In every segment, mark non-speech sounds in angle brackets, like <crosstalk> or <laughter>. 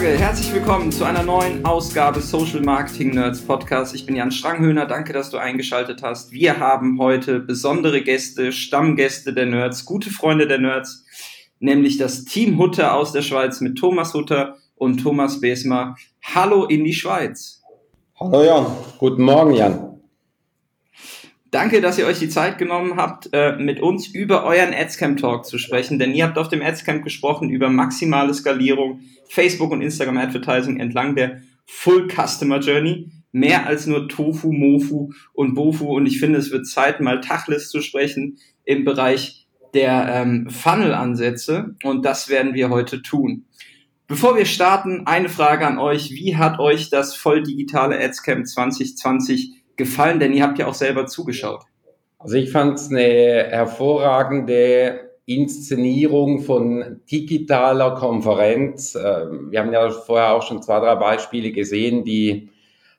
Sage herzlich willkommen zu einer neuen Ausgabe Social Marketing Nerds Podcast. Ich bin Jan Stranghöhner, danke, dass du eingeschaltet hast. Wir haben heute besondere Gäste, Stammgäste der Nerds, gute Freunde der Nerds, nämlich das Team Hutter aus der Schweiz mit Thomas Hutter und Thomas Besmer. Hallo in die Schweiz. Hallo Jan, guten Morgen Jan. Danke, dass ihr euch die Zeit genommen habt, äh, mit uns über euren Adscamp Talk zu sprechen, denn ihr habt auf dem Adscamp gesprochen über maximale Skalierung, Facebook und Instagram Advertising entlang der Full Customer Journey. Mehr als nur Tofu, Mofu und Bofu. Und ich finde, es wird Zeit, mal Tachlis zu sprechen im Bereich der ähm, Funnel-Ansätze. Und das werden wir heute tun. Bevor wir starten, eine Frage an euch. Wie hat euch das voll digitale Adscamp 2020 gefallen? Denn ihr habt ja auch selber zugeschaut. Also ich fand es eine hervorragende Inszenierung von digitaler Konferenz. Ähm, wir haben ja vorher auch schon zwei, drei Beispiele gesehen, die,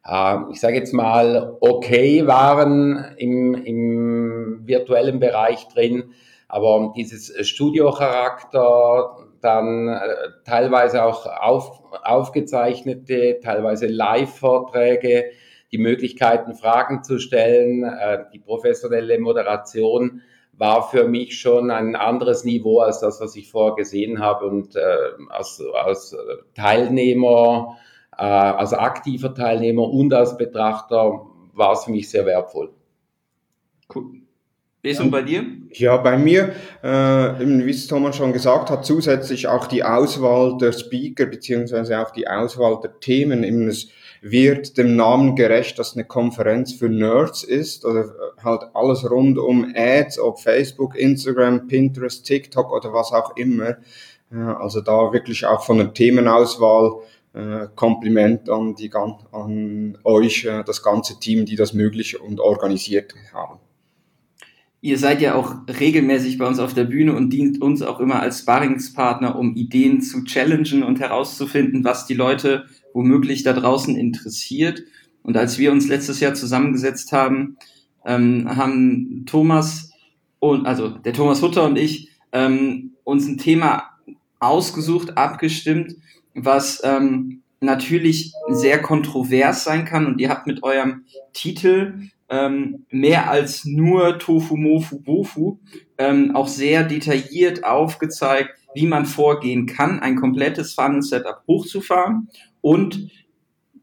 äh, ich sage jetzt mal, okay waren im, im virtuellen Bereich drin. Aber dieses Studiocharakter, dann äh, teilweise auch auf, aufgezeichnete, teilweise Live-Vorträge, die Möglichkeiten, Fragen zu stellen, äh, die professionelle Moderation war für mich schon ein anderes Niveau als das, was ich vorher gesehen habe. Und äh, als, als Teilnehmer, äh, als aktiver Teilnehmer und als Betrachter war es für mich sehr wertvoll. Cool. Ist und bei dir? Ja, bei mir, äh, wie es Thomas schon gesagt hat, zusätzlich auch die Auswahl der Speaker beziehungsweise auch die Auswahl der Themen. Eben es wird dem Namen gerecht, dass eine Konferenz für Nerds ist oder halt alles rund um Ads, ob Facebook, Instagram, Pinterest, TikTok oder was auch immer. Also da wirklich auch von der Themenauswahl äh, Kompliment an, die, an euch, äh, das ganze Team, die das möglich und organisiert haben. Ihr seid ja auch regelmäßig bei uns auf der Bühne und dient uns auch immer als Sparringspartner, um Ideen zu challengen und herauszufinden, was die Leute womöglich da draußen interessiert. Und als wir uns letztes Jahr zusammengesetzt haben, ähm, haben Thomas und also der Thomas Hutter und ich ähm, uns ein Thema ausgesucht, abgestimmt, was ähm, natürlich sehr kontrovers sein kann. Und ihr habt mit eurem Titel ähm, mehr als nur Tofu, Mofu, Bofu ähm, auch sehr detailliert aufgezeigt, wie man vorgehen kann, ein komplettes Funnel-Setup hochzufahren und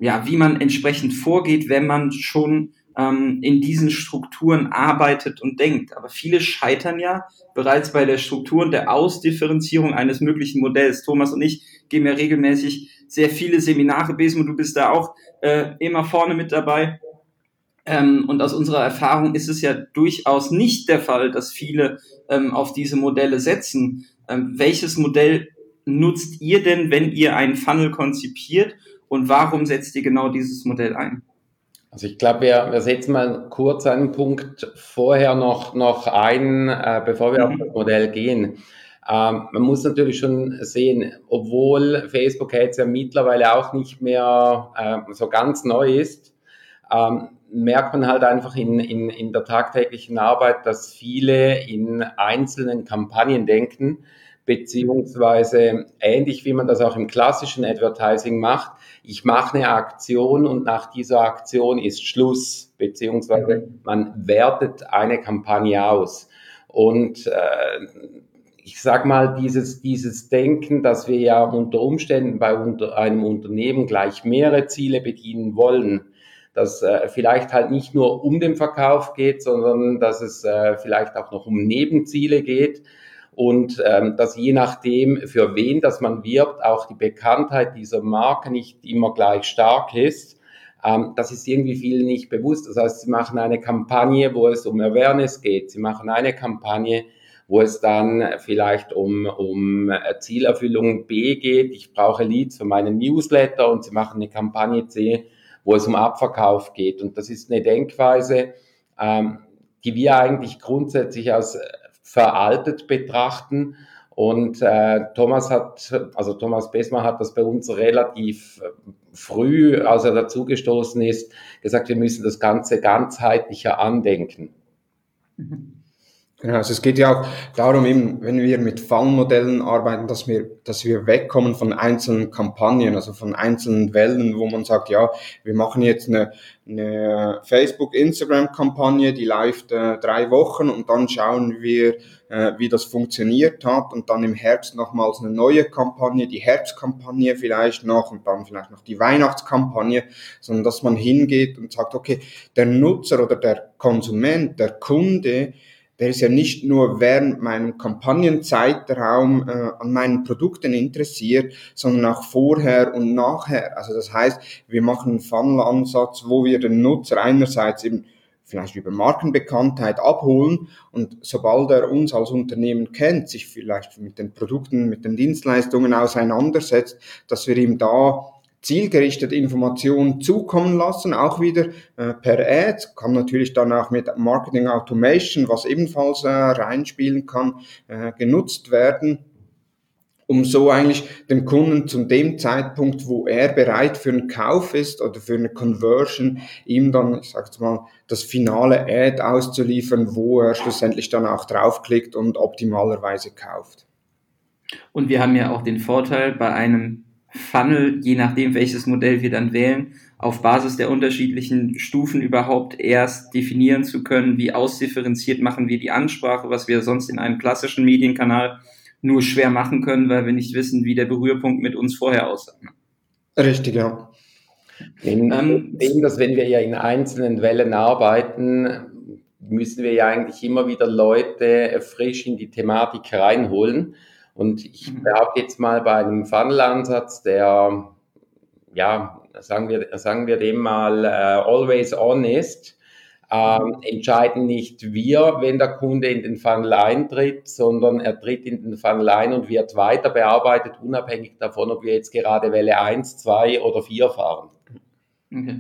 ja, wie man entsprechend vorgeht, wenn man schon ähm, in diesen Strukturen arbeitet und denkt. Aber viele scheitern ja bereits bei der Struktur und der Ausdifferenzierung eines möglichen Modells. Thomas und ich geben ja regelmäßig sehr viele Seminare, Besmo, du bist da auch äh, immer vorne mit dabei. Ähm, und aus unserer Erfahrung ist es ja durchaus nicht der Fall, dass viele ähm, auf diese Modelle setzen. Ähm, welches Modell nutzt ihr denn, wenn ihr einen Funnel konzipiert und warum setzt ihr genau dieses Modell ein? Also ich glaube, wir, wir setzen mal kurz einen Punkt vorher noch, noch ein, äh, bevor wir mhm. auf das Modell gehen. Ähm, man muss natürlich schon sehen, obwohl Facebook Ads ja mittlerweile auch nicht mehr äh, so ganz neu ist, ähm, merkt man halt einfach in, in, in der tagtäglichen Arbeit, dass viele in einzelnen Kampagnen denken beziehungsweise ähnlich wie man das auch im klassischen Advertising macht. Ich mache eine Aktion und nach dieser Aktion ist Schluss, beziehungsweise man wertet eine Kampagne aus. Und äh, ich sag mal, dieses, dieses Denken, dass wir ja unter Umständen bei unter einem Unternehmen gleich mehrere Ziele bedienen wollen, dass äh, vielleicht halt nicht nur um den Verkauf geht, sondern dass es äh, vielleicht auch noch um Nebenziele geht und ähm, dass je nachdem, für wen das man wirbt, auch die Bekanntheit dieser Marke nicht immer gleich stark ist. Ähm, das ist irgendwie vielen nicht bewusst. Das heißt, sie machen eine Kampagne, wo es um Awareness geht. Sie machen eine Kampagne, wo es dann vielleicht um, um Zielerfüllung B geht. Ich brauche Leads für meinen Newsletter und sie machen eine Kampagne C, wo es um Abverkauf geht. Und das ist eine Denkweise, ähm, die wir eigentlich grundsätzlich als veraltet betrachten. Und äh, Thomas hat, also Thomas Besmer hat das bei uns relativ äh, früh, als er dazugestoßen ist, gesagt, wir müssen das Ganze ganzheitlicher andenken. Mhm. Genau, also es geht ja auch darum, eben, wenn wir mit Fallmodellen arbeiten, dass wir, dass wir wegkommen von einzelnen Kampagnen, also von einzelnen Wellen, wo man sagt, ja, wir machen jetzt eine, eine Facebook-Instagram-Kampagne, die läuft äh, drei Wochen und dann schauen wir, äh, wie das funktioniert hat und dann im Herbst nochmals eine neue Kampagne, die Herbstkampagne vielleicht noch und dann vielleicht noch die Weihnachtskampagne, sondern dass man hingeht und sagt, okay, der Nutzer oder der Konsument, der Kunde, der ist ja nicht nur während meinem Kampagnenzeitraum äh, an meinen Produkten interessiert, sondern auch vorher und nachher. Also das heißt, wir machen einen Funnel-Ansatz, wo wir den Nutzer einerseits eben vielleicht über Markenbekanntheit abholen und sobald er uns als Unternehmen kennt, sich vielleicht mit den Produkten, mit den Dienstleistungen auseinandersetzt, dass wir ihm da zielgerichtet Informationen zukommen lassen, auch wieder äh, per Ad, kann natürlich dann auch mit Marketing Automation, was ebenfalls äh, reinspielen kann, äh, genutzt werden, um so eigentlich dem Kunden zu dem Zeitpunkt, wo er bereit für einen Kauf ist oder für eine Conversion, ihm dann, ich sag's mal, das finale Ad auszuliefern, wo er schlussendlich dann auch draufklickt und optimalerweise kauft. Und wir haben ja auch den Vorteil bei einem Funnel, je nachdem, welches Modell wir dann wählen, auf Basis der unterschiedlichen Stufen überhaupt erst definieren zu können, wie ausdifferenziert machen wir die Ansprache, was wir sonst in einem klassischen Medienkanal nur schwer machen können, weil wir nicht wissen, wie der Berührpunkt mit uns vorher aussah. Richtig, ja. In, ähm, dem, dass wenn wir ja in einzelnen Wellen arbeiten, müssen wir ja eigentlich immer wieder Leute frisch in die Thematik reinholen. Und ich mhm. behaupte jetzt mal bei einem Funnel-Ansatz, der, ja, sagen wir, sagen wir dem mal, uh, always honest, ähm, entscheiden nicht wir, wenn der Kunde in den Funnel eintritt, sondern er tritt in den Funnel ein und wird weiter bearbeitet, unabhängig davon, ob wir jetzt gerade Welle 1, 2 oder 4 fahren. Okay.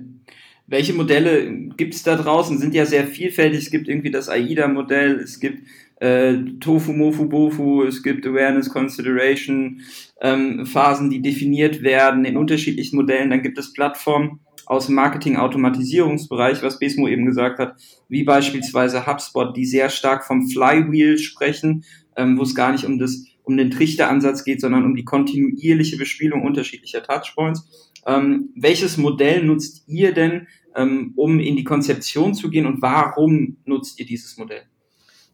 Welche Modelle gibt es da draußen? Sind ja sehr vielfältig. Es gibt irgendwie das AIDA-Modell, es gibt äh, Tofu, Mofu, Bofu, es gibt Awareness, Consideration, ähm, Phasen, die definiert werden in unterschiedlichen Modellen. Dann gibt es Plattformen aus dem Marketing-Automatisierungsbereich, was Besmo eben gesagt hat, wie beispielsweise HubSpot, die sehr stark vom Flywheel sprechen, ähm, wo es gar nicht um das um den Trichteransatz geht, sondern um die kontinuierliche Bespielung unterschiedlicher Touchpoints. Ähm, welches Modell nutzt ihr denn, ähm, um in die Konzeption zu gehen und warum nutzt ihr dieses Modell?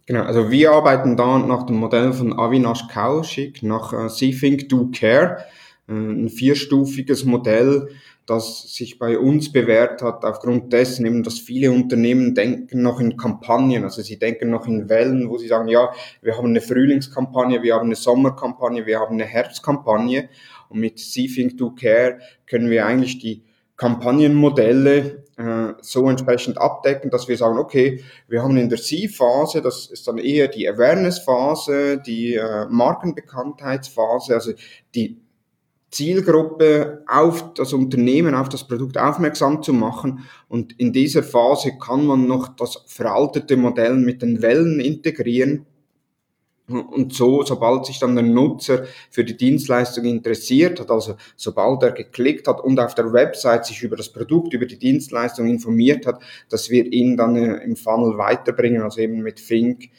Genau, also wir arbeiten da nach dem Modell von Avinash Kaushik, nach äh, See, Think, Do, Care, äh, ein vierstufiges Modell, das sich bei uns bewährt hat, aufgrund dessen eben, dass viele Unternehmen denken noch in Kampagnen, also sie denken noch in Wellen, wo sie sagen, ja, wir haben eine Frühlingskampagne, wir haben eine Sommerkampagne, wir haben eine Herbstkampagne. Und mit See, Think, Do, Care können wir eigentlich die Kampagnenmodelle äh, so entsprechend abdecken, dass wir sagen, okay, wir haben in der C-Phase, das ist dann eher die Awareness-Phase, die äh, Markenbekanntheitsphase, also die Zielgruppe auf das Unternehmen, auf das Produkt aufmerksam zu machen. Und in dieser Phase kann man noch das veraltete Modell mit den Wellen integrieren und so, sobald sich dann der Nutzer für die Dienstleistung interessiert hat, also sobald er geklickt hat und auf der Website sich über das Produkt, über die Dienstleistung informiert hat, dass wir ihn dann äh, im Funnel weiterbringen, also eben mit Fink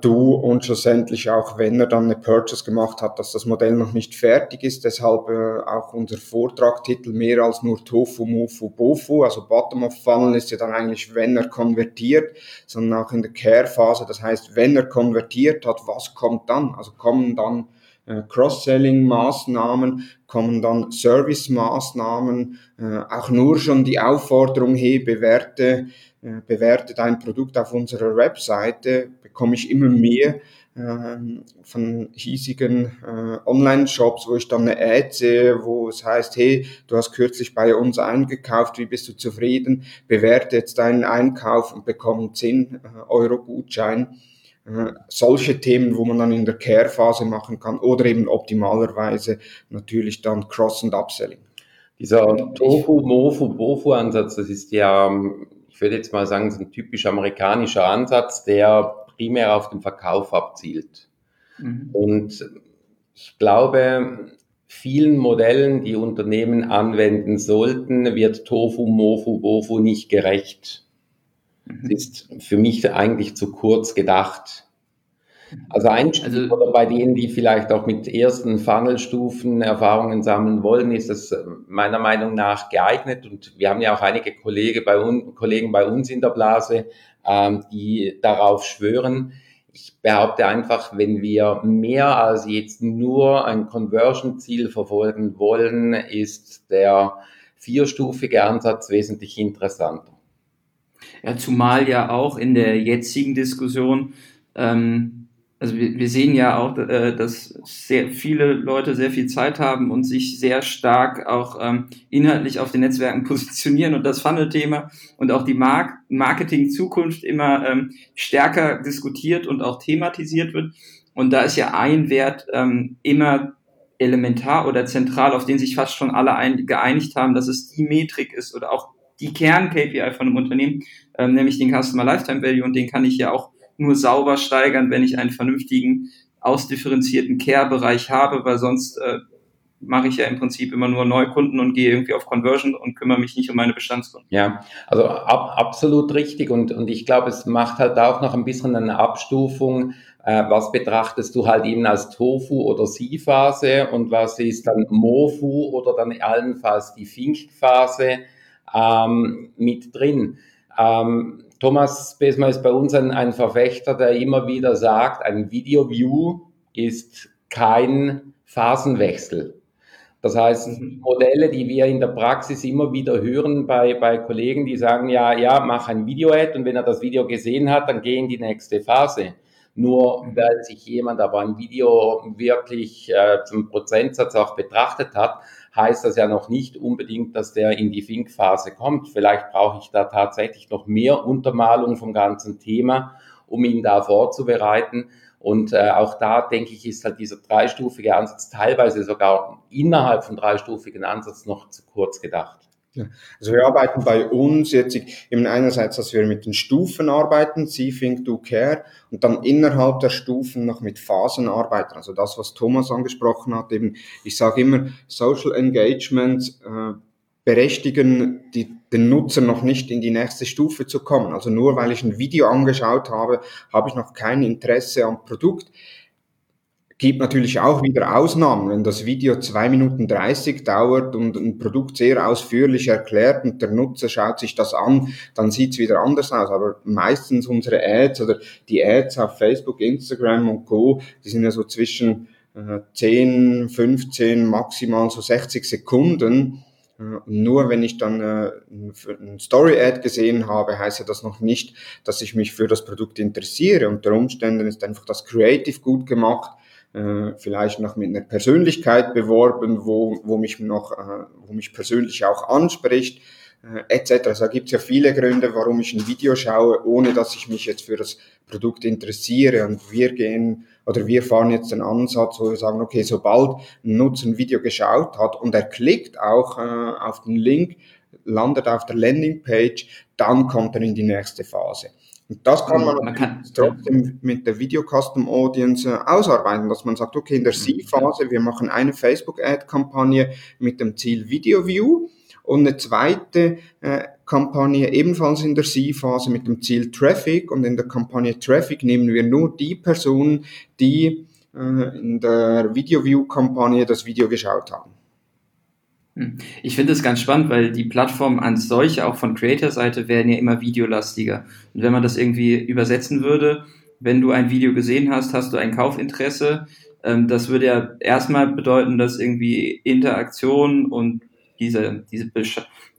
du und schlussendlich auch, wenn er dann eine Purchase gemacht hat, dass das Modell noch nicht fertig ist. Deshalb äh, auch unser Vortragtitel mehr als nur Tofu, Mofu, Bofu. Also Bottom-of-Funnel ist ja dann eigentlich, wenn er konvertiert, sondern auch in der Care-Phase. Das heißt, wenn er konvertiert hat, was kommt dann? Also kommen dann äh, Cross-Selling-Maßnahmen, kommen dann Service-Maßnahmen, äh, auch nur schon die Aufforderung, hey, bewerte, äh, bewerte dein Produkt auf unserer Webseite, bekomme ich immer mehr äh, von hiesigen Online-Shops, wo ich dann eine Ad sehe, wo es heißt, hey, du hast kürzlich bei uns eingekauft, wie bist du zufrieden? Bewerte jetzt deinen Einkauf und bekomme 10 äh, Euro Gutschein. Äh, solche Themen, wo man dann in der Care-Phase machen kann oder eben optimalerweise natürlich dann Cross- und Upselling. Dieser Tofu, Mofu, Bofu-Ansatz, das ist ja, ich würde jetzt mal sagen, so ein typisch amerikanischer Ansatz, der primär auf den Verkauf abzielt. Mhm. Und ich glaube, vielen Modellen, die Unternehmen anwenden sollten, wird Tofu, Mofu, Bofu nicht gerecht. Das ist für mich eigentlich zu kurz gedacht. Also Einstieg also, oder bei denen, die vielleicht auch mit ersten Funnelstufen Erfahrungen sammeln wollen, ist das äh, meiner Meinung nach geeignet. Und wir haben ja auch einige Kollegen bei, un, Kollegen bei uns in der Blase, ähm, die darauf schwören. Ich behaupte einfach, wenn wir mehr als jetzt nur ein Conversion-Ziel verfolgen wollen, ist der vierstufige Ansatz wesentlich interessanter. Ja, zumal ja auch in der jetzigen Diskussion ähm, also wir, wir sehen ja auch, äh, dass sehr viele Leute sehr viel Zeit haben und sich sehr stark auch ähm, inhaltlich auf den Netzwerken <laughs> positionieren und das Funnel-Thema und auch die Mark Marketing-Zukunft immer ähm, stärker diskutiert und auch thematisiert wird. Und da ist ja ein Wert ähm, immer elementar oder zentral, auf den sich fast schon alle ein, geeinigt haben, dass es die Metrik ist oder auch die Kern-KPI von einem Unternehmen, ähm, nämlich den Customer Lifetime Value. Und den kann ich ja auch nur sauber steigern, wenn ich einen vernünftigen, ausdifferenzierten Care-Bereich habe, weil sonst äh, mache ich ja im Prinzip immer nur Neukunden und gehe irgendwie auf Conversion und kümmere mich nicht um meine Bestandskunden. Ja, also ab, absolut richtig. Und, und ich glaube, es macht halt auch noch ein bisschen eine Abstufung, äh, was betrachtest du halt eben als Tofu oder Si-Phase? Und was ist dann Mofu oder dann allenfalls die Fink-Phase ähm, mit drin. Ähm, Thomas Besma ist bei uns ein, ein Verfechter, der immer wieder sagt, ein Video-View ist kein Phasenwechsel. Das heißt, mhm. Modelle, die wir in der Praxis immer wieder hören bei, bei Kollegen, die sagen, ja, ja, mach ein Video-Ad und wenn er das Video gesehen hat, dann geh in die nächste Phase. Nur weil sich jemand aber ein Video wirklich äh, zum Prozentsatz auch betrachtet hat, heißt das ja noch nicht unbedingt, dass der in die Fink-Phase kommt. Vielleicht brauche ich da tatsächlich noch mehr Untermalung vom ganzen Thema, um ihn da vorzubereiten. Und äh, auch da denke ich, ist halt dieser dreistufige Ansatz teilweise sogar innerhalb von dreistufigen Ansatz noch zu kurz gedacht. Also wir arbeiten bei uns jetzt eben einerseits, dass wir mit den Stufen arbeiten, See, Think, Do, Care, und dann innerhalb der Stufen noch mit Phasen arbeiten. Also das, was Thomas angesprochen hat, eben, ich sage immer, Social Engagement äh, berechtigen die, den Nutzer noch nicht in die nächste Stufe zu kommen. Also nur weil ich ein Video angeschaut habe, habe ich noch kein Interesse am Produkt gibt natürlich auch wieder Ausnahmen. Wenn das Video zwei Minuten dreißig dauert und ein Produkt sehr ausführlich erklärt und der Nutzer schaut sich das an, dann sieht's wieder anders aus. Aber meistens unsere Ads oder die Ads auf Facebook, Instagram und Co., die sind ja so zwischen äh, 10, 15, maximal so 60 Sekunden. Äh, nur wenn ich dann äh, ein Story-Ad gesehen habe, heißt ja das noch nicht, dass ich mich für das Produkt interessiere. Unter Umständen ist einfach das Creative gut gemacht äh, vielleicht noch mit einer Persönlichkeit beworben, wo, wo mich noch, äh, wo mich persönlich auch anspricht, äh, etc. Also da gibt es ja viele Gründe, warum ich ein Video schaue, ohne dass ich mich jetzt für das Produkt interessiere. Und wir gehen oder wir fahren jetzt den Ansatz, wo wir sagen, okay, sobald ein Nutzer ein Video geschaut hat und er klickt auch äh, auf den Link, landet auf der Landingpage, dann kommt er in die nächste Phase. Und das kann man, man kann, trotzdem mit der Video Custom Audience äh, ausarbeiten, dass man sagt, okay, in der C-Phase, wir machen eine Facebook-Ad-Kampagne mit dem Ziel Video View und eine zweite äh, Kampagne ebenfalls in der C-Phase mit dem Ziel Traffic und in der Kampagne Traffic nehmen wir nur die Personen, die äh, in der Video View-Kampagne das Video geschaut haben. Hm. Ich finde es ganz spannend, weil die Plattformen an solche, auch von Creator-Seite, werden ja immer videolastiger. Und wenn man das irgendwie übersetzen würde, wenn du ein Video gesehen hast, hast du ein Kaufinteresse. Ähm, das würde ja erstmal bedeuten, dass irgendwie Interaktion und diese, diese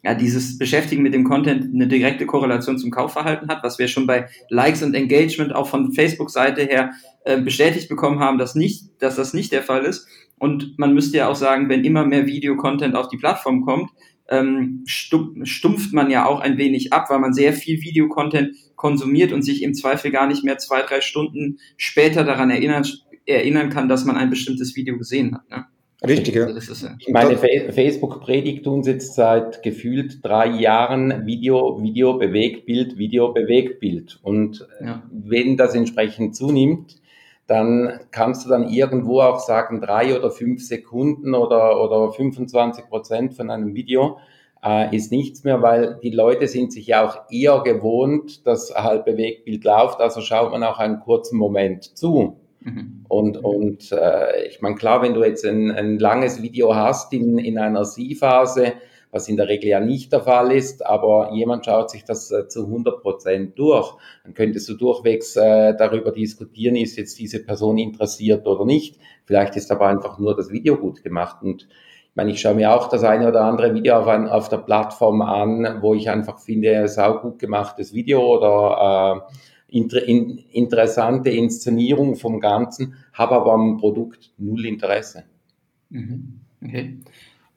ja, dieses Beschäftigen mit dem Content eine direkte Korrelation zum Kaufverhalten hat, was wir schon bei Likes und Engagement auch von Facebook-Seite her äh, bestätigt bekommen haben, dass nicht, dass das nicht der Fall ist. Und man müsste ja auch sagen, wenn immer mehr Videocontent auf die Plattform kommt, ähm, stumpft man ja auch ein wenig ab, weil man sehr viel Videocontent konsumiert und sich im Zweifel gar nicht mehr zwei, drei Stunden später daran erinnern, erinnern kann, dass man ein bestimmtes Video gesehen hat. Ne? Richtig, ja. Ich meine, Facebook predigt uns jetzt seit gefühlt drei Jahren Video, Video, Bewegtbild, Video, Bewegtbild. Und ja. wenn das entsprechend zunimmt, dann kannst du dann irgendwo auch sagen, drei oder fünf Sekunden oder, oder 25 Prozent von einem Video äh, ist nichts mehr, weil die Leute sind sich ja auch eher gewohnt, dass halt Bewegtbild läuft, also schaut man auch einen kurzen Moment zu. Mhm. Und, und äh, ich meine, klar, wenn du jetzt ein, ein langes Video hast in, in einer Sie-Phase, was in der Regel ja nicht der Fall ist, aber jemand schaut sich das äh, zu 100 Prozent durch, dann könntest du durchwegs äh, darüber diskutieren, ist jetzt diese Person interessiert oder nicht. Vielleicht ist aber einfach nur das Video gut gemacht und ich meine, ich schaue mir auch das eine oder andere Video auf, ein, auf der Plattform an, wo ich einfach finde, sau gut gemachtes Video oder äh, inter, in, interessante Inszenierung vom Ganzen, habe aber am Produkt null Interesse. Mhm. Okay.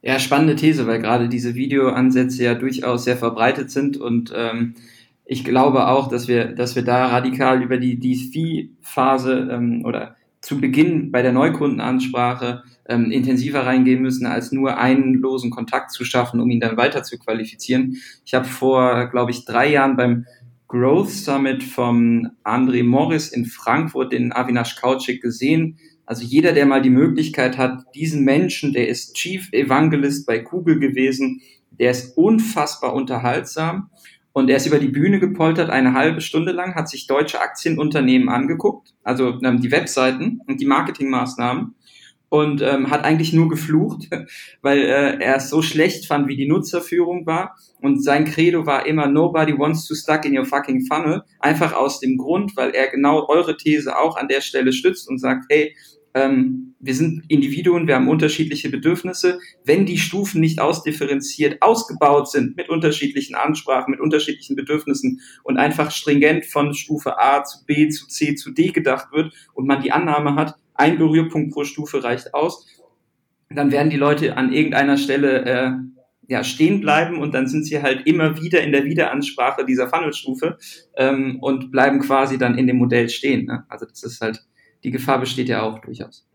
Ja, spannende These, weil gerade diese Videoansätze ja durchaus sehr verbreitet sind und ähm, ich glaube auch, dass wir, dass wir da radikal über die DSV-Phase ähm, oder zu Beginn bei der Neukundenansprache ähm, intensiver reingehen müssen, als nur einen losen Kontakt zu schaffen, um ihn dann weiter zu qualifizieren. Ich habe vor, glaube ich, drei Jahren beim Growth Summit vom André Morris in Frankfurt den Avinash Kauczyk gesehen, also jeder, der mal die Möglichkeit hat, diesen Menschen, der ist Chief Evangelist bei Google gewesen, der ist unfassbar unterhaltsam und er ist über die Bühne gepoltert, eine halbe Stunde lang, hat sich deutsche Aktienunternehmen angeguckt, also ähm, die Webseiten und die Marketingmaßnahmen und ähm, hat eigentlich nur geflucht, <laughs> weil äh, er es so schlecht fand, wie die Nutzerführung war. Und sein Credo war immer, nobody wants to stuck in your fucking funnel. Einfach aus dem Grund, weil er genau eure These auch an der Stelle stützt und sagt, hey, ähm, wir sind Individuen, wir haben unterschiedliche Bedürfnisse. Wenn die Stufen nicht ausdifferenziert ausgebaut sind mit unterschiedlichen Ansprachen, mit unterschiedlichen Bedürfnissen und einfach stringent von Stufe A zu B zu C zu D gedacht wird und man die Annahme hat, ein Berührpunkt pro Stufe reicht aus, dann werden die Leute an irgendeiner Stelle äh, ja, stehen bleiben und dann sind sie halt immer wieder in der Wiederansprache dieser Funnelstufe ähm, und bleiben quasi dann in dem Modell stehen. Ne? Also das ist halt die Gefahr besteht ja auch durchaus.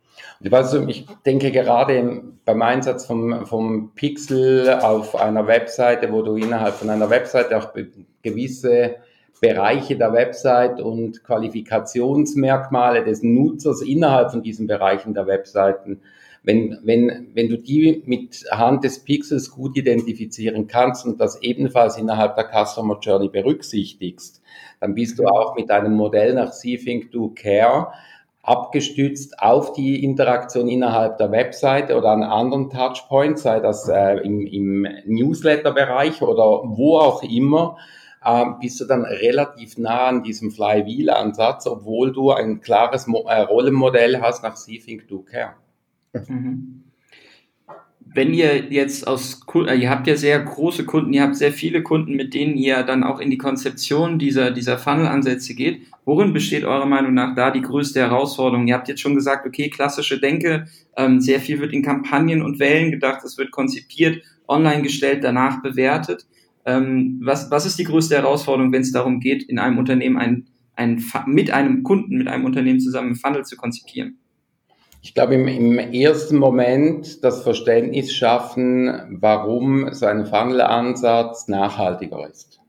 Also ich denke gerade beim Einsatz vom, vom Pixel auf einer Webseite, wo du innerhalb von einer Webseite auch gewisse Bereiche der Website und Qualifikationsmerkmale des Nutzers innerhalb von diesen Bereichen der Webseiten, wenn, wenn, wenn du die mit Hand des Pixels gut identifizieren kannst und das ebenfalls innerhalb der Customer Journey berücksichtigst, dann bist du auch mit einem Modell nach See, Think, Do, Care abgestützt auf die Interaktion innerhalb der Webseite oder an anderen Touchpoints, sei das äh, im, im Newsletter-Bereich oder wo auch immer, äh, bist du dann relativ nah an diesem Flywheel-Ansatz, obwohl du ein klares Mo äh, Rollenmodell hast nach See, Think, Do, Care. Mhm wenn ihr jetzt aus, äh, ihr habt ja sehr große Kunden, ihr habt sehr viele Kunden, mit denen ihr dann auch in die Konzeption dieser, dieser Funnel-Ansätze geht. Worin besteht eurer Meinung nach da die größte Herausforderung? Ihr habt jetzt schon gesagt, okay, klassische Denke, ähm, sehr viel wird in Kampagnen und Wellen gedacht, es wird konzipiert, online gestellt, danach bewertet. Ähm, was, was ist die größte Herausforderung, wenn es darum geht, in einem Unternehmen ein, ein, mit einem Kunden, mit einem Unternehmen zusammen einen Funnel zu konzipieren? Ich glaube, im, im ersten Moment das Verständnis schaffen, warum so ein Funnel-Ansatz nachhaltiger ist.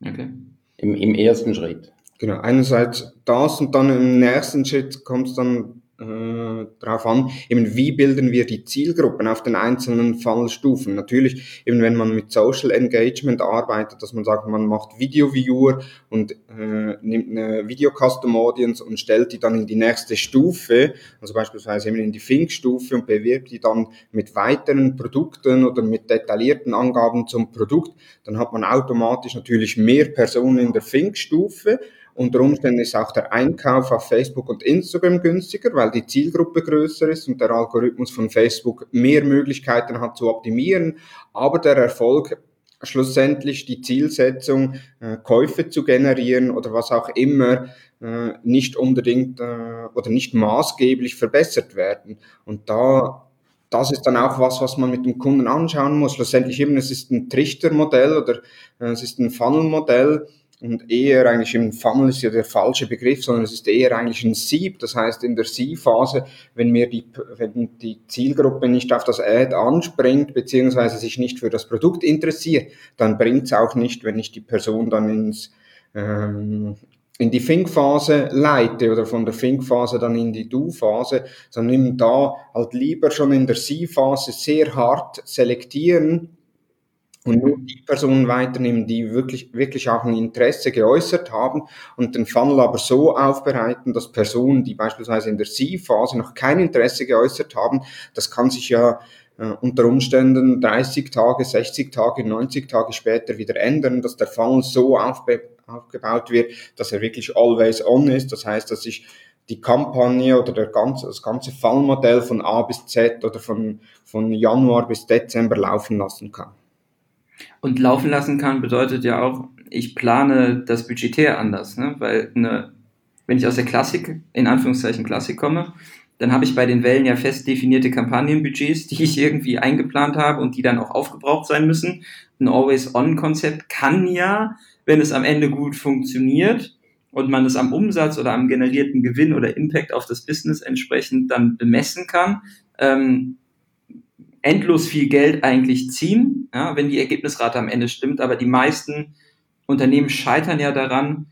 Okay. Im, Im ersten Schritt. Genau, einerseits das und dann im nächsten Schritt kommt es dann äh, darauf an, eben wie bilden wir die Zielgruppen auf den einzelnen Fallstufen. Natürlich, eben wenn man mit Social Engagement arbeitet, dass man sagt, man macht Video Viewer und äh, nimmt eine Video Custom Audience und stellt die dann in die nächste Stufe, also beispielsweise eben in die Think-Stufe und bewirbt die dann mit weiteren Produkten oder mit detaillierten Angaben zum Produkt, dann hat man automatisch natürlich mehr Personen in der Think-Stufe unter Umständen ist auch der Einkauf auf Facebook und Instagram günstiger, weil die Zielgruppe größer ist und der Algorithmus von Facebook mehr Möglichkeiten hat zu optimieren. Aber der Erfolg schlussendlich die Zielsetzung, äh, Käufe zu generieren oder was auch immer, äh, nicht unbedingt äh, oder nicht maßgeblich verbessert werden. Und da, das ist dann auch was, was man mit dem Kunden anschauen muss. Schlussendlich eben, es ist ein Trichtermodell oder es ist ein Funnelmodell und eher eigentlich im Funnel ist ja der falsche Begriff, sondern es ist eher eigentlich ein Sieb. Das heißt, in der Siebphase, wenn mir die, wenn die Zielgruppe nicht auf das Ad anspringt, beziehungsweise sich nicht für das Produkt interessiert, dann bringt es auch nicht, wenn ich die Person dann ins, ähm, in die Think-Phase leite oder von der Think-Phase dann in die Do-Phase, sondern da halt lieber schon in der Sie-Phase sehr hart selektieren, und nur die Personen weiternehmen, die wirklich, wirklich auch ein Interesse geäußert haben und den Funnel aber so aufbereiten, dass Personen, die beispielsweise in der C-Phase noch kein Interesse geäußert haben, das kann sich ja äh, unter Umständen 30 Tage, 60 Tage, 90 Tage später wieder ändern, dass der Funnel so aufbe aufgebaut wird, dass er wirklich always on ist. Das heißt, dass ich die Kampagne oder der ganze, das ganze Fallmodell von A bis Z oder von, von Januar bis Dezember laufen lassen kann. Und laufen lassen kann bedeutet ja auch, ich plane das budgetär anders, ne? weil eine, wenn ich aus der Klassik, in Anführungszeichen Klassik komme, dann habe ich bei den Wellen ja fest definierte Kampagnenbudgets, die ich irgendwie eingeplant habe und die dann auch aufgebraucht sein müssen. Ein Always-On-Konzept kann ja, wenn es am Ende gut funktioniert und man es am Umsatz oder am generierten Gewinn oder Impact auf das Business entsprechend dann bemessen kann, ähm, endlos viel Geld eigentlich ziehen, ja, wenn die Ergebnisrate am Ende stimmt. Aber die meisten Unternehmen scheitern ja daran,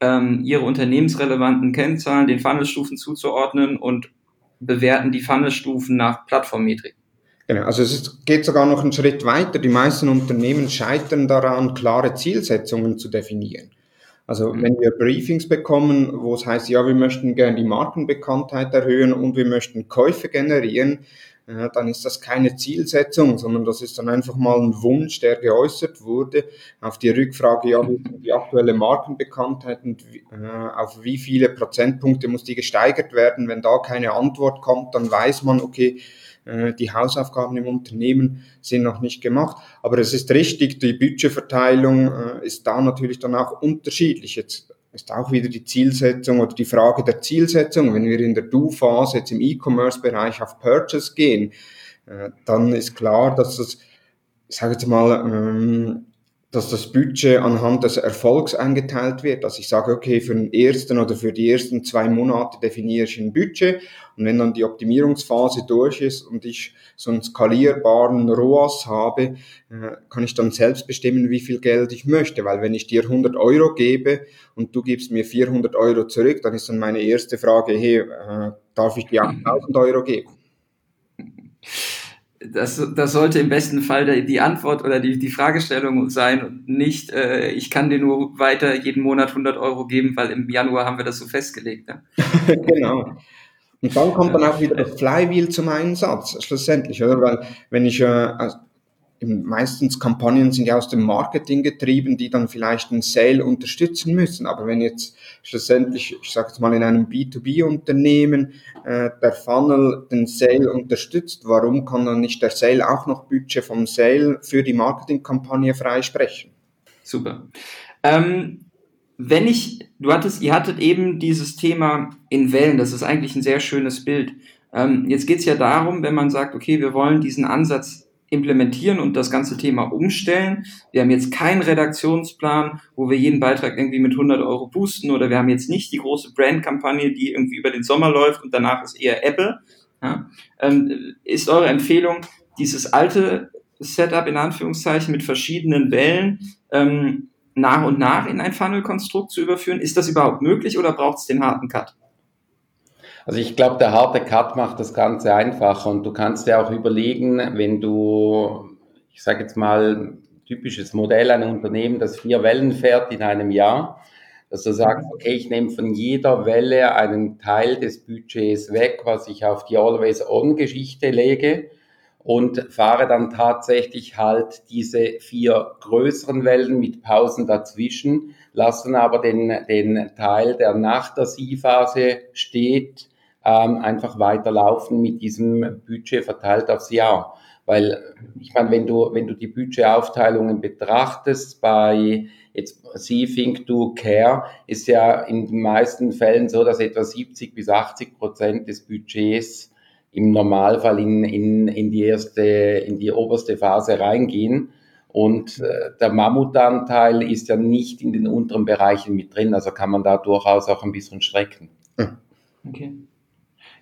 ähm, ihre unternehmensrelevanten Kennzahlen den Funnelstufen zuzuordnen und bewerten die Funnelstufen nach Plattformmetrik. Genau, also es ist, geht sogar noch einen Schritt weiter. Die meisten Unternehmen scheitern daran, klare Zielsetzungen zu definieren. Also mhm. wenn wir Briefings bekommen, wo es heißt, ja, wir möchten gerne die Markenbekanntheit erhöhen und wir möchten Käufe generieren, ja, dann ist das keine Zielsetzung, sondern das ist dann einfach mal ein Wunsch, der geäußert wurde. Auf die Rückfrage, ja, die aktuelle Markenbekanntheit und äh, auf wie viele Prozentpunkte muss die gesteigert werden. Wenn da keine Antwort kommt, dann weiß man, okay, äh, die Hausaufgaben im Unternehmen sind noch nicht gemacht. Aber es ist richtig, die Budgetverteilung äh, ist da natürlich dann auch unterschiedlich. Jetzt ist auch wieder die Zielsetzung oder die Frage der Zielsetzung. Wenn wir in der Do-Phase jetzt im E-Commerce-Bereich auf Purchase gehen, äh, dann ist klar, dass das, ich sage jetzt mal, ähm, dass das Budget anhand des Erfolgs eingeteilt wird. Dass ich sage, okay, für den ersten oder für die ersten zwei Monate definiere ich ein Budget und wenn dann die Optimierungsphase durch ist und ich so einen skalierbaren ROAS habe, äh, kann ich dann selbst bestimmen, wie viel Geld ich möchte. Weil wenn ich dir 100 Euro gebe und du gibst mir 400 Euro zurück, dann ist dann meine erste Frage, hey, äh, darf ich dir 1000 Euro geben? Das, das sollte im besten Fall die Antwort oder die, die Fragestellung sein und nicht, äh, ich kann dir nur weiter jeden Monat 100 Euro geben, weil im Januar haben wir das so festgelegt. Ne? <laughs> genau. Und dann kommt dann auch wieder das Flywheel zum Einsatz, schlussendlich, oder? Weil wenn ich, äh, meistens Kampagnen sind ja aus dem Marketing getrieben, die dann vielleicht einen Sale unterstützen müssen. Aber wenn jetzt schlussendlich, ich sage jetzt mal in einem B2B-Unternehmen, äh, der Funnel den Sale unterstützt, warum kann dann nicht der Sale auch noch Budget vom Sale für die Marketingkampagne freisprechen? Super. Ähm, wenn ich, du hattest, ihr hattet eben dieses Thema in Wellen, das ist eigentlich ein sehr schönes Bild. Ähm, jetzt geht es ja darum, wenn man sagt, okay, wir wollen diesen Ansatz implementieren und das ganze Thema umstellen. Wir haben jetzt keinen Redaktionsplan, wo wir jeden Beitrag irgendwie mit 100 Euro boosten oder wir haben jetzt nicht die große Brandkampagne, die irgendwie über den Sommer läuft und danach ist eher Apple. Ja? Ähm, ist eure Empfehlung, dieses alte Setup in Anführungszeichen mit verschiedenen Wellen ähm, nach und nach in ein Funnel-Konstrukt zu überführen? Ist das überhaupt möglich oder braucht es den harten Cut? Also ich glaube, der harte Cut macht das Ganze einfacher und du kannst dir auch überlegen, wenn du, ich sage jetzt mal, typisches Modell ein Unternehmen, das vier Wellen fährt in einem Jahr, dass du sagst, okay, ich nehme von jeder Welle einen Teil des Budgets weg, was ich auf die Always-On-Geschichte lege und fahre dann tatsächlich halt diese vier größeren Wellen mit Pausen dazwischen, lassen aber den, den Teil, der nach der Sie-Phase steht, ähm, einfach weiterlaufen mit diesem Budget verteilt aufs Jahr. Weil ich meine, wenn du, wenn du die Budgetaufteilungen betrachtest bei jetzt See, Think, Do, Care, ist ja in den meisten Fällen so, dass etwa 70 bis 80 Prozent des Budgets im Normalfall in, in, in die erste, in die oberste Phase reingehen. Und äh, der Mammutanteil ist ja nicht in den unteren Bereichen mit drin, also kann man da durchaus auch ein bisschen strecken. Okay.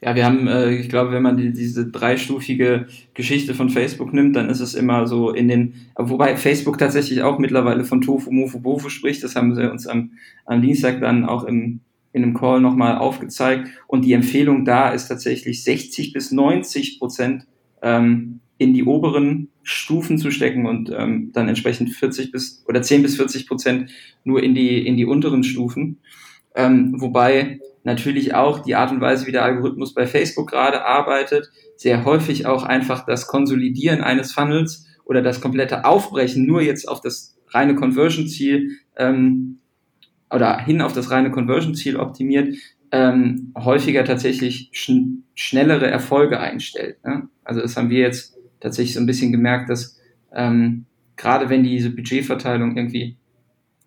Ja, wir haben, äh, ich glaube, wenn man die, diese dreistufige Geschichte von Facebook nimmt, dann ist es immer so in den, wobei Facebook tatsächlich auch mittlerweile von Tofu, Mofu, Bofu spricht, das haben sie uns am, am Dienstag dann auch im, in einem Call nochmal aufgezeigt und die Empfehlung da ist tatsächlich 60 bis 90 Prozent ähm, in die oberen Stufen zu stecken und ähm, dann entsprechend 40 bis oder 10 bis 40 Prozent nur in die, in die unteren Stufen. Ähm, wobei natürlich auch die Art und Weise, wie der Algorithmus bei Facebook gerade arbeitet, sehr häufig auch einfach das Konsolidieren eines Funnels oder das komplette Aufbrechen nur jetzt auf das reine Conversion-Ziel ähm, oder hin auf das reine Conversion-Ziel optimiert, ähm, häufiger tatsächlich schn schnellere Erfolge einstellt. Ne? Also das haben wir jetzt tatsächlich so ein bisschen gemerkt, dass ähm, gerade wenn diese Budgetverteilung irgendwie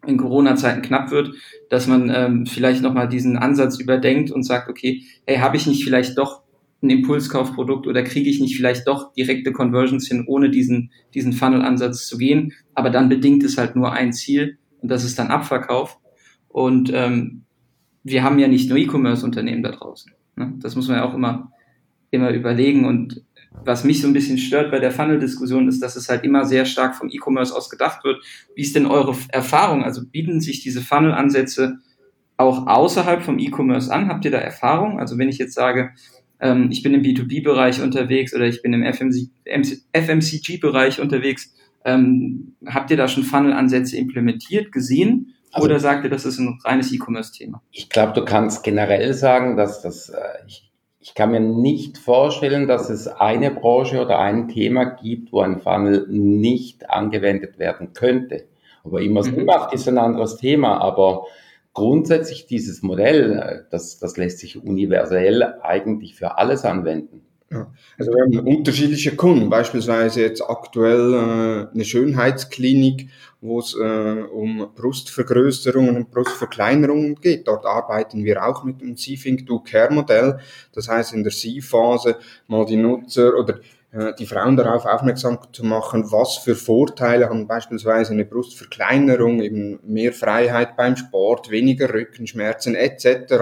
in Corona-Zeiten knapp wird, dass man ähm, vielleicht nochmal diesen Ansatz überdenkt und sagt, okay, hey, habe ich nicht vielleicht doch ein Impulskaufprodukt oder kriege ich nicht vielleicht doch direkte Conversions hin, ohne diesen, diesen Funnel-Ansatz zu gehen. Aber dann bedingt es halt nur ein Ziel und das ist dann Abverkauf. Und ähm, wir haben ja nicht nur E-Commerce-Unternehmen da draußen. Ne? Das muss man ja auch immer, immer überlegen. Und was mich so ein bisschen stört bei der Funnel-Diskussion ist, dass es halt immer sehr stark vom E-Commerce aus gedacht wird. Wie ist denn eure Erfahrung? Also bieten sich diese Funnel-Ansätze auch außerhalb vom E-Commerce an? Habt ihr da Erfahrung? Also wenn ich jetzt sage, ähm, ich bin im B2B-Bereich unterwegs oder ich bin im FMCG-Bereich unterwegs. Ähm, habt ihr da schon Funnel-Ansätze implementiert, gesehen? Also, oder sagt ihr, das ist ein reines E-Commerce-Thema? Ich glaube, du kannst generell sagen, dass das, äh, ich, ich kann mir nicht vorstellen, dass es eine Branche oder ein Thema gibt, wo ein Funnel nicht angewendet werden könnte. Aber immer Sinn mhm. macht, ist ein anderes Thema. Aber grundsätzlich dieses Modell, äh, das, das lässt sich universell eigentlich für alles anwenden. Ja. Also wir haben unterschiedliche Kunden, beispielsweise jetzt aktuell äh, eine Schönheitsklinik, wo es äh, um Brustvergrößerungen und Brustverkleinerungen geht. Dort arbeiten wir auch mit dem C-Think Do Care Modell. Das heißt, in der C-Phase mal die Nutzer oder die Frauen darauf aufmerksam zu machen, was für Vorteile haben beispielsweise eine Brustverkleinerung, eben mehr Freiheit beim Sport, weniger Rückenschmerzen etc.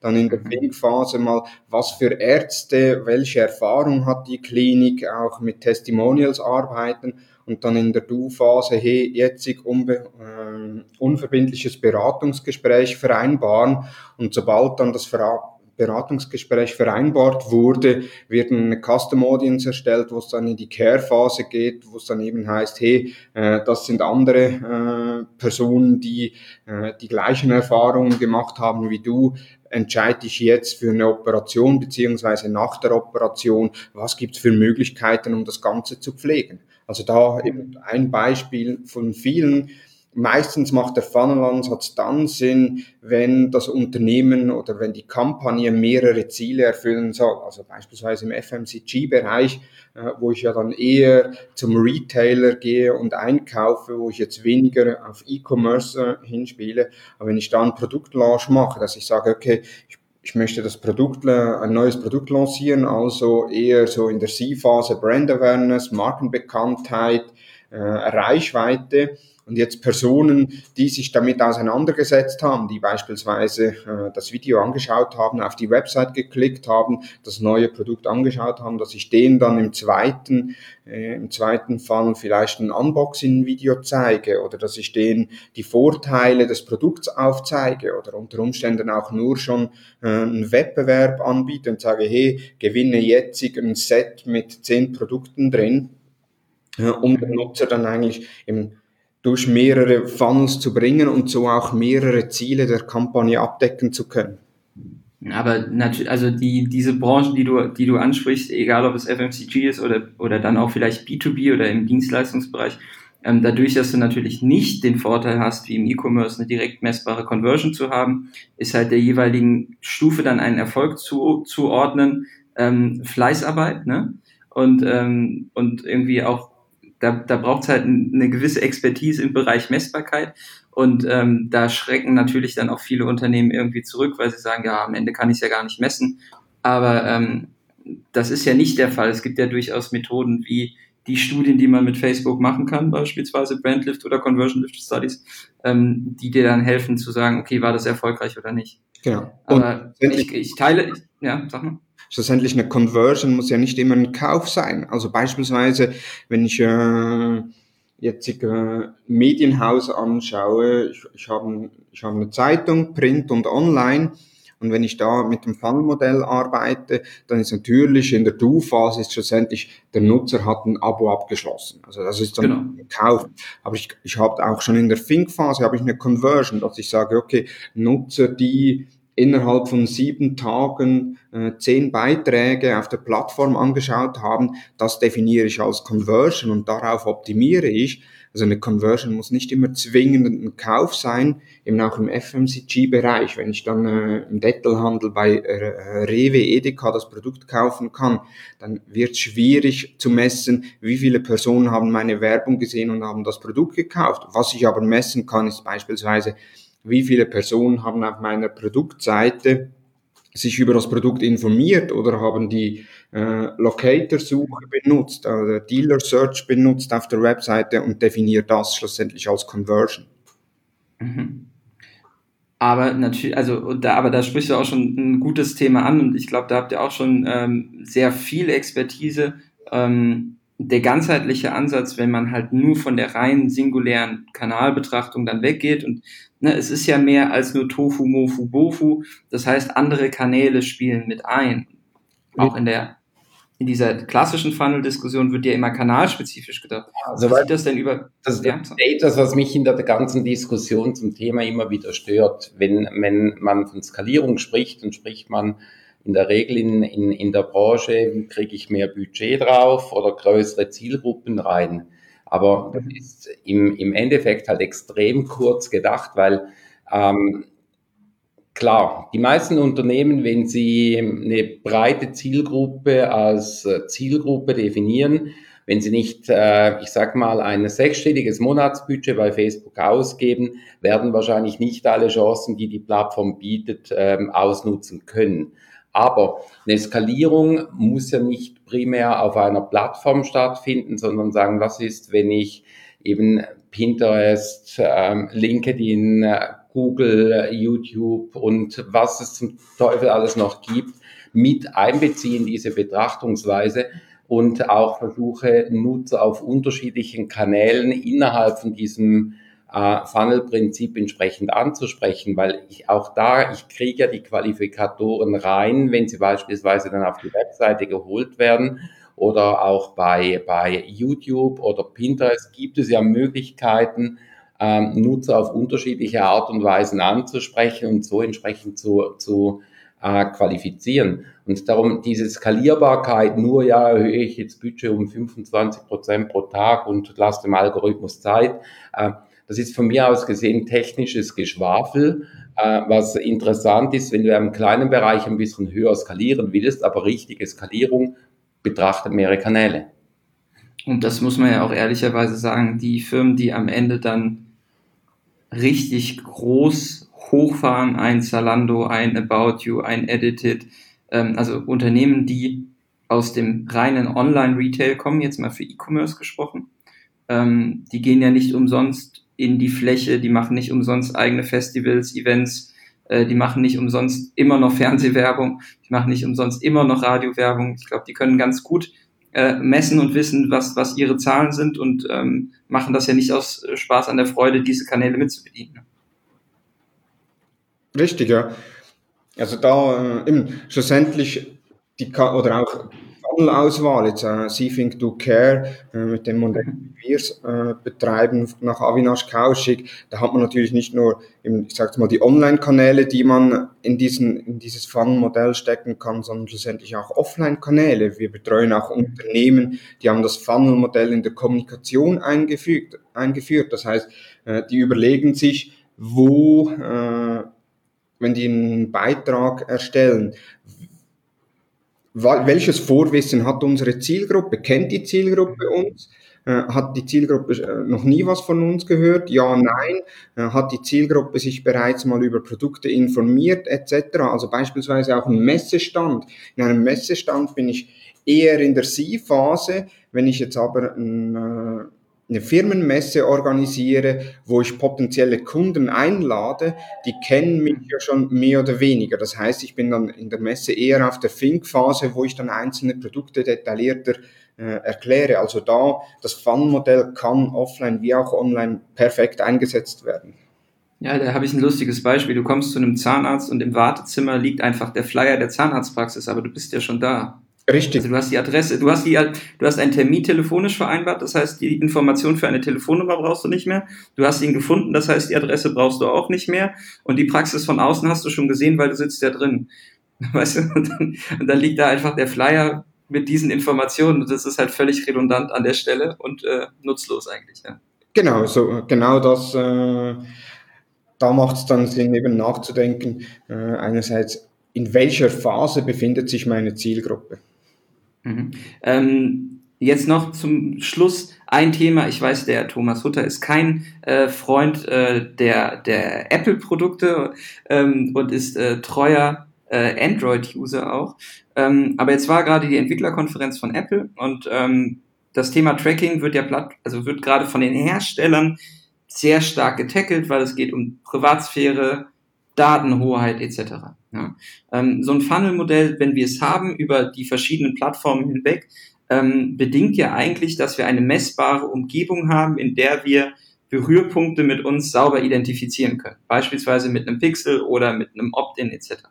Dann in der Klinikphase mal, was für Ärzte, welche Erfahrung hat die Klinik auch mit Testimonials arbeiten? Und dann in der Du-Phase, hey, jetzig unbe äh, unverbindliches Beratungsgespräch vereinbaren. Und sobald dann das Ver Beratungsgespräch vereinbart wurde, wird eine Custom Audience erstellt, wo es dann in die Care-Phase geht, wo es dann eben heißt, hey, äh, das sind andere äh, Personen, die äh, die gleichen Erfahrungen gemacht haben wie du, entscheide dich jetzt für eine Operation beziehungsweise nach der Operation, was gibt es für Möglichkeiten, um das Ganze zu pflegen. Also da eben ein Beispiel von vielen, Meistens macht der Funnel-Ansatz dann Sinn, wenn das Unternehmen oder wenn die Kampagne mehrere Ziele erfüllen soll. Also beispielsweise im FMCG-Bereich, äh, wo ich ja dann eher zum Retailer gehe und einkaufe, wo ich jetzt weniger auf E-Commerce äh, hinspiele. Aber wenn ich da einen Produktlaunch mache, dass ich sage, okay, ich ich möchte das Produkt, ein neues Produkt lancieren, also eher so in der C-Phase Brand Awareness, Markenbekanntheit, äh, Reichweite. Und jetzt Personen, die sich damit auseinandergesetzt haben, die beispielsweise äh, das Video angeschaut haben, auf die Website geklickt haben, das neue Produkt angeschaut haben, dass ich denen dann im zweiten, äh, im zweiten Fall vielleicht ein Unboxing-Video zeige oder dass ich denen die Vorteile des Produkts aufzeige oder unter Umständen auch nur schon äh, einen Wettbewerb anbiete und sage, hey, gewinne jetzt ein Set mit zehn Produkten drin, um den Nutzer dann eigentlich im durch mehrere Funnels zu bringen und so auch mehrere Ziele der Kampagne abdecken zu können. Aber natürlich, also die, diese Branchen, die du, die du ansprichst, egal ob es FMCG ist oder, oder dann auch vielleicht B2B oder im Dienstleistungsbereich, ähm, dadurch, dass du natürlich nicht den Vorteil hast, wie im E-Commerce eine direkt messbare Conversion zu haben, ist halt der jeweiligen Stufe dann einen Erfolg zu, zuordnen, ähm, Fleißarbeit, ne? Und, ähm, und irgendwie auch da, da braucht es halt eine gewisse Expertise im Bereich Messbarkeit. Und ähm, da schrecken natürlich dann auch viele Unternehmen irgendwie zurück, weil sie sagen, ja, am Ende kann ich es ja gar nicht messen. Aber ähm, das ist ja nicht der Fall. Es gibt ja durchaus Methoden wie die Studien, die man mit Facebook machen kann, beispielsweise Brandlift oder Conversion Lift Studies, ähm, die dir dann helfen zu sagen, okay, war das erfolgreich oder nicht. Genau. Aber ich, ich teile, ja, sag mal schlussendlich eine Conversion muss ja nicht immer ein Kauf sein. Also beispielsweise, wenn ich äh, jetzt äh, Medienhaus anschaue, ich, ich habe ich hab eine Zeitung, Print und Online, Und wenn ich da mit dem Funnel-Modell arbeite, dann ist natürlich in der Do-Phase ist schlussendlich der Nutzer hat ein Abo abgeschlossen. Also das ist dann genau. gekauft. Aber ich, ich habe auch schon in der Think-Phase habe ich eine Conversion, dass ich sage, okay, Nutzer, die innerhalb von sieben Tagen äh, zehn Beiträge auf der Plattform angeschaut haben, das definiere ich als Conversion und darauf optimiere ich. Also eine Conversion muss nicht immer zwingend ein Kauf sein, eben auch im FMCG-Bereich. Wenn ich dann äh, im Detailhandel bei äh, Rewe, Edeka das Produkt kaufen kann, dann wird schwierig zu messen, wie viele Personen haben meine Werbung gesehen und haben das Produkt gekauft. Was ich aber messen kann, ist beispielsweise, wie viele Personen haben auf meiner Produktseite sich über das Produkt informiert oder haben die äh, Locator-Suche benutzt, oder Dealer-Search benutzt auf der Webseite und definiert das schlussendlich als Conversion. Mhm. Aber natürlich, also da, aber da sprichst du auch schon ein gutes Thema an und ich glaube, da habt ihr auch schon ähm, sehr viel Expertise. Ähm, der ganzheitliche Ansatz, wenn man halt nur von der rein singulären Kanalbetrachtung dann weggeht und ne, es ist ja mehr als nur Tofu, Mofu, Bofu, das heißt, andere Kanäle spielen mit ein. Auch in der in dieser klassischen Funnel-Diskussion wird ja immer kanalspezifisch gedacht. Also, was das denn über das ist etwas, was mich in der ganzen Diskussion zum Thema immer wieder stört. Wenn, wenn man von Skalierung spricht, dann spricht man in der Regel in, in, in der Branche, kriege ich mehr Budget drauf oder größere Zielgruppen rein. Aber das ist im, im Endeffekt halt extrem kurz gedacht, weil ähm, klar, die meisten Unternehmen, wenn sie eine breite Zielgruppe als äh, Zielgruppe definieren, wenn sie nicht, äh, ich sag mal, ein sechsstelliges Monatsbudget bei Facebook ausgeben, werden wahrscheinlich nicht alle Chancen, die die Plattform bietet, ähm, ausnutzen können. Aber eine Skalierung muss ja nicht primär auf einer Plattform stattfinden, sondern sagen, was ist, wenn ich eben Pinterest, ähm, LinkedIn, Google, YouTube und was es zum Teufel alles noch gibt, mit einbeziehen, diese Betrachtungsweise und auch versuche, Nutzer auf unterschiedlichen Kanälen innerhalb von diesem äh, Funnel-Prinzip entsprechend anzusprechen, weil ich auch da, ich kriege ja die Qualifikatoren rein, wenn sie beispielsweise dann auf die Webseite geholt werden oder auch bei, bei YouTube oder Pinterest gibt es ja Möglichkeiten, ähm, Nutzer auf unterschiedliche Art und Weisen anzusprechen und so entsprechend zu, zu äh, qualifizieren. Und darum diese Skalierbarkeit, nur ja, erhöhe ich jetzt Budget um 25 Prozent pro Tag und lasse dem Algorithmus Zeit. Äh, das ist von mir aus gesehen technisches Geschwafel. Äh, was interessant ist, wenn du im kleinen Bereich ein bisschen höher skalieren willst, aber richtige Skalierung betrachtet mehrere Kanäle. Und das muss man ja auch ehrlicherweise sagen, die Firmen, die am Ende dann richtig groß hochfahren, ein Zalando, ein About You, ein Edited, ähm, also Unternehmen, die aus dem reinen Online-Retail kommen, jetzt mal für E-Commerce gesprochen, ähm, die gehen ja nicht umsonst in die Fläche, die machen nicht umsonst eigene Festivals, Events, äh, die machen nicht umsonst immer noch Fernsehwerbung, die machen nicht umsonst immer noch Radiowerbung. Ich glaube, die können ganz gut äh, messen und wissen, was, was ihre Zahlen sind und ähm, machen das ja nicht aus Spaß an der Freude, diese Kanäle mitzubedienen. Richtig, ja. Also da äh, eben, schlussendlich die oder auch Funnel-Auswahl, jetzt äh, Think Do Care, äh, mit dem Modell, wie wir es äh, betreiben, nach Avinash Kaushik, da hat man natürlich nicht nur, eben, ich sage mal, die Online-Kanäle, die man in, diesen, in dieses Funnel-Modell stecken kann, sondern schlussendlich auch Offline-Kanäle. Wir betreuen auch Unternehmen, die haben das Funnel-Modell in der Kommunikation eingefügt, eingeführt. Das heißt, äh, die überlegen sich, wo, äh, wenn die einen Beitrag erstellen, welches Vorwissen hat unsere Zielgruppe? Kennt die Zielgruppe uns? Äh, hat die Zielgruppe äh, noch nie was von uns gehört? Ja, nein. Äh, hat die Zielgruppe sich bereits mal über Produkte informiert etc.? Also beispielsweise auch ein Messestand. In einem Messestand bin ich eher in der Sie-Phase. Wenn ich jetzt aber ein eine Firmenmesse organisiere, wo ich potenzielle Kunden einlade, die kennen mich ja schon mehr oder weniger. Das heißt, ich bin dann in der Messe eher auf der Think-Phase, wo ich dann einzelne Produkte detaillierter äh, erkläre. Also da, das Fun-Modell kann offline wie auch online perfekt eingesetzt werden. Ja, da habe ich ein lustiges Beispiel. Du kommst zu einem Zahnarzt und im Wartezimmer liegt einfach der Flyer der Zahnarztpraxis, aber du bist ja schon da. Richtig. Also du hast die Adresse, du hast die, du hast einen Termin telefonisch vereinbart, das heißt, die Information für eine Telefonnummer brauchst du nicht mehr. Du hast ihn gefunden, das heißt, die Adresse brauchst du auch nicht mehr. Und die Praxis von außen hast du schon gesehen, weil du sitzt ja drin. <laughs> Weißt du? Und dann, und dann liegt da einfach der Flyer mit diesen Informationen. Und das ist halt völlig redundant an der Stelle und äh, nutzlos eigentlich. Ja. Genau, so genau das. Äh, da macht es dann Sinn, eben nachzudenken. Äh, einerseits, in welcher Phase befindet sich meine Zielgruppe? Mhm. Ähm, jetzt noch zum Schluss ein Thema. Ich weiß, der Thomas Hutter ist kein äh, Freund äh, der, der Apple-Produkte ähm, und ist äh, treuer äh, Android-User auch. Ähm, aber jetzt war gerade die Entwicklerkonferenz von Apple und ähm, das Thema Tracking wird ja platt, also wird gerade von den Herstellern sehr stark getackelt, weil es geht um Privatsphäre, Datenhoheit etc. Ja. Ähm, so ein Funnel-Modell, wenn wir es haben über die verschiedenen Plattformen hinweg, ähm, bedingt ja eigentlich, dass wir eine messbare Umgebung haben, in der wir Berührpunkte mit uns sauber identifizieren können. Beispielsweise mit einem Pixel oder mit einem Opt-in etc.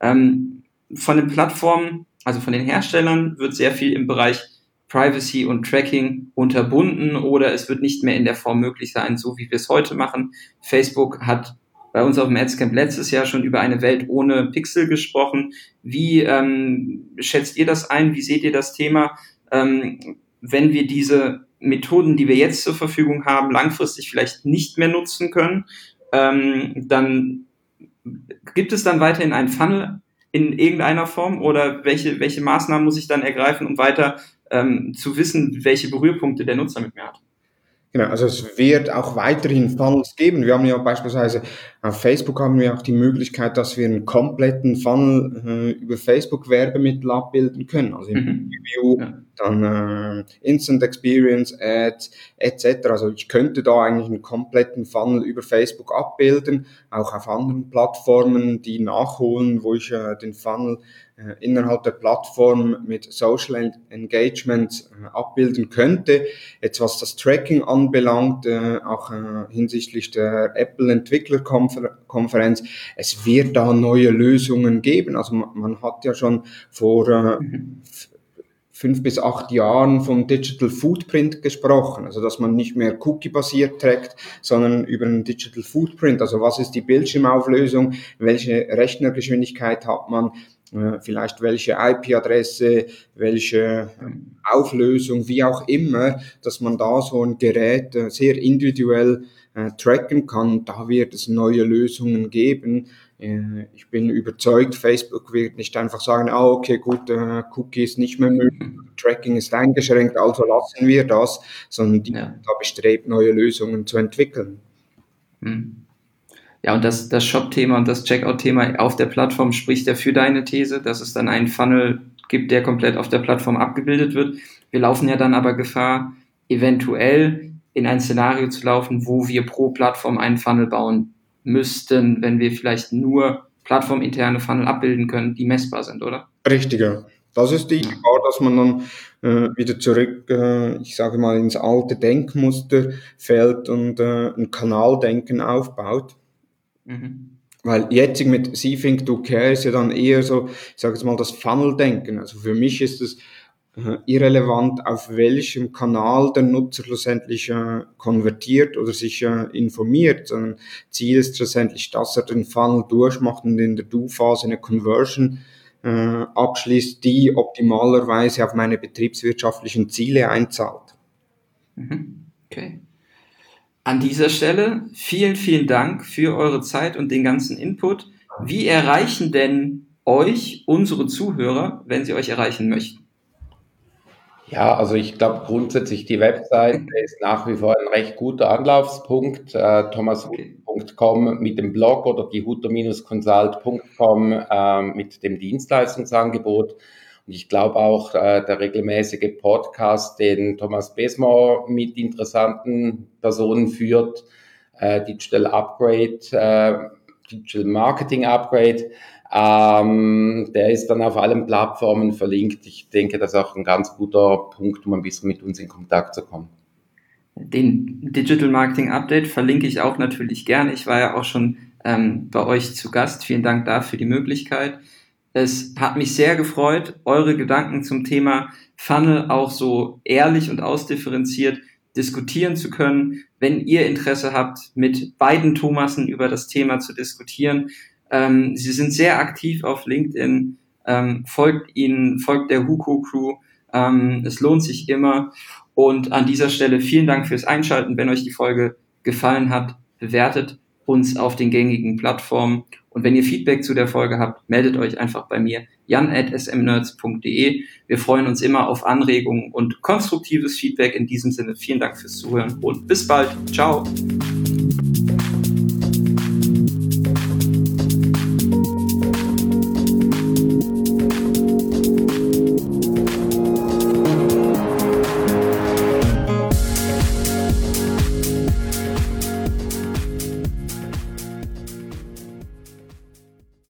Ähm, von den Plattformen, also von den Herstellern, wird sehr viel im Bereich Privacy und Tracking unterbunden oder es wird nicht mehr in der Form möglich sein, so wie wir es heute machen. Facebook hat bei uns auf dem Adscamp letztes Jahr schon über eine Welt ohne Pixel gesprochen. Wie ähm, schätzt ihr das ein? Wie seht ihr das Thema? Ähm, wenn wir diese Methoden, die wir jetzt zur Verfügung haben, langfristig vielleicht nicht mehr nutzen können, ähm, dann gibt es dann weiterhin einen Funnel in irgendeiner Form oder welche, welche Maßnahmen muss ich dann ergreifen, um weiter ähm, zu wissen, welche Berührpunkte der Nutzer mit mir hat? Genau, also es wird auch weiterhin Funnels geben. Wir haben ja beispielsweise auf Facebook haben wir auch die Möglichkeit, dass wir einen kompletten Funnel äh, über Facebook Werbemittel abbilden können. Also im mhm. Review, ja. Dann äh, Instant Experience Ads etc. Also ich könnte da eigentlich einen kompletten Funnel über Facebook abbilden, auch auf anderen Plattformen, die nachholen, wo ich äh, den Funnel äh, innerhalb der Plattform mit Social Engagement äh, abbilden könnte. Jetzt was das Tracking anbelangt, äh, auch hinsichtlich der Apple Entwicklerkonferenz, es wird da neue Lösungen geben. Also man, hat ja schon vor mhm fünf bis acht Jahren vom Digital Footprint gesprochen, also dass man nicht mehr Cookie-basiert trackt, sondern über einen Digital Footprint, also was ist die Bildschirmauflösung, welche Rechnergeschwindigkeit hat man, äh, vielleicht welche IP-Adresse, welche ähm, Auflösung, wie auch immer, dass man da so ein Gerät äh, sehr individuell äh, tracken kann. Da wird es neue Lösungen geben. Ich bin überzeugt, Facebook wird nicht einfach sagen, ah, okay, gut, Cookie ist nicht mehr möglich, Tracking ist eingeschränkt, also lassen wir das, sondern die ja. da bestrebt, neue Lösungen zu entwickeln. Hm. Ja, und das, das Shop-Thema und das Checkout-Thema auf der Plattform spricht ja für deine These, dass es dann einen Funnel gibt, der komplett auf der Plattform abgebildet wird. Wir laufen ja dann aber Gefahr, eventuell in ein Szenario zu laufen, wo wir pro Plattform einen Funnel bauen müssten, wenn wir vielleicht nur plattforminterne Funnel abbilden können, die messbar sind, oder? Richtiger. Das ist die Gefahr, dass man dann äh, wieder zurück, äh, ich sage mal, ins alte Denkmuster fällt und äh, ein Kanaldenken aufbaut. Mhm. Weil jetzt mit See Think Do Care ist ja dann eher so, ich sage jetzt mal, das Funnel-Denken. Also für mich ist es irrelevant, auf welchem Kanal der Nutzer schlussendlich äh, konvertiert oder sich äh, informiert, sondern Ziel ist schlussendlich, dass er den Funnel durchmacht und in der Do-Phase eine Conversion äh, abschließt, die optimalerweise auf meine betriebswirtschaftlichen Ziele einzahlt. Mhm. Okay. An dieser Stelle vielen, vielen Dank für eure Zeit und den ganzen Input. Wie erreichen denn euch unsere Zuhörer, wenn sie euch erreichen möchten? Ja, also ich glaube grundsätzlich die Webseite <laughs> ist nach wie vor ein recht guter Anlaufspunkt. Äh, thomas.com mit dem Blog oder die hutter-consult.com äh, mit dem Dienstleistungsangebot. Und ich glaube auch, äh, der regelmäßige Podcast, den Thomas Besmar mit interessanten Personen führt, äh, Digital Upgrade, äh, Digital Marketing Upgrade, ähm, der ist dann auf allen Plattformen verlinkt. Ich denke, das ist auch ein ganz guter Punkt, um ein bisschen mit uns in Kontakt zu kommen. Den Digital Marketing Update verlinke ich auch natürlich gerne. Ich war ja auch schon ähm, bei euch zu Gast. Vielen Dank dafür die Möglichkeit. Es hat mich sehr gefreut, eure Gedanken zum Thema Funnel auch so ehrlich und ausdifferenziert diskutieren zu können. Wenn ihr Interesse habt, mit beiden Thomasen über das Thema zu diskutieren, ähm, sie sind sehr aktiv auf LinkedIn, ähm, folgt ihnen, folgt der Huko Crew. Ähm, es lohnt sich immer. Und an dieser Stelle vielen Dank fürs Einschalten. Wenn euch die Folge gefallen hat, bewertet uns auf den gängigen Plattformen. Und wenn ihr Feedback zu der Folge habt, meldet euch einfach bei mir, jan.smnerds.de. Wir freuen uns immer auf Anregungen und konstruktives Feedback. In diesem Sinne vielen Dank fürs Zuhören und bis bald. Ciao.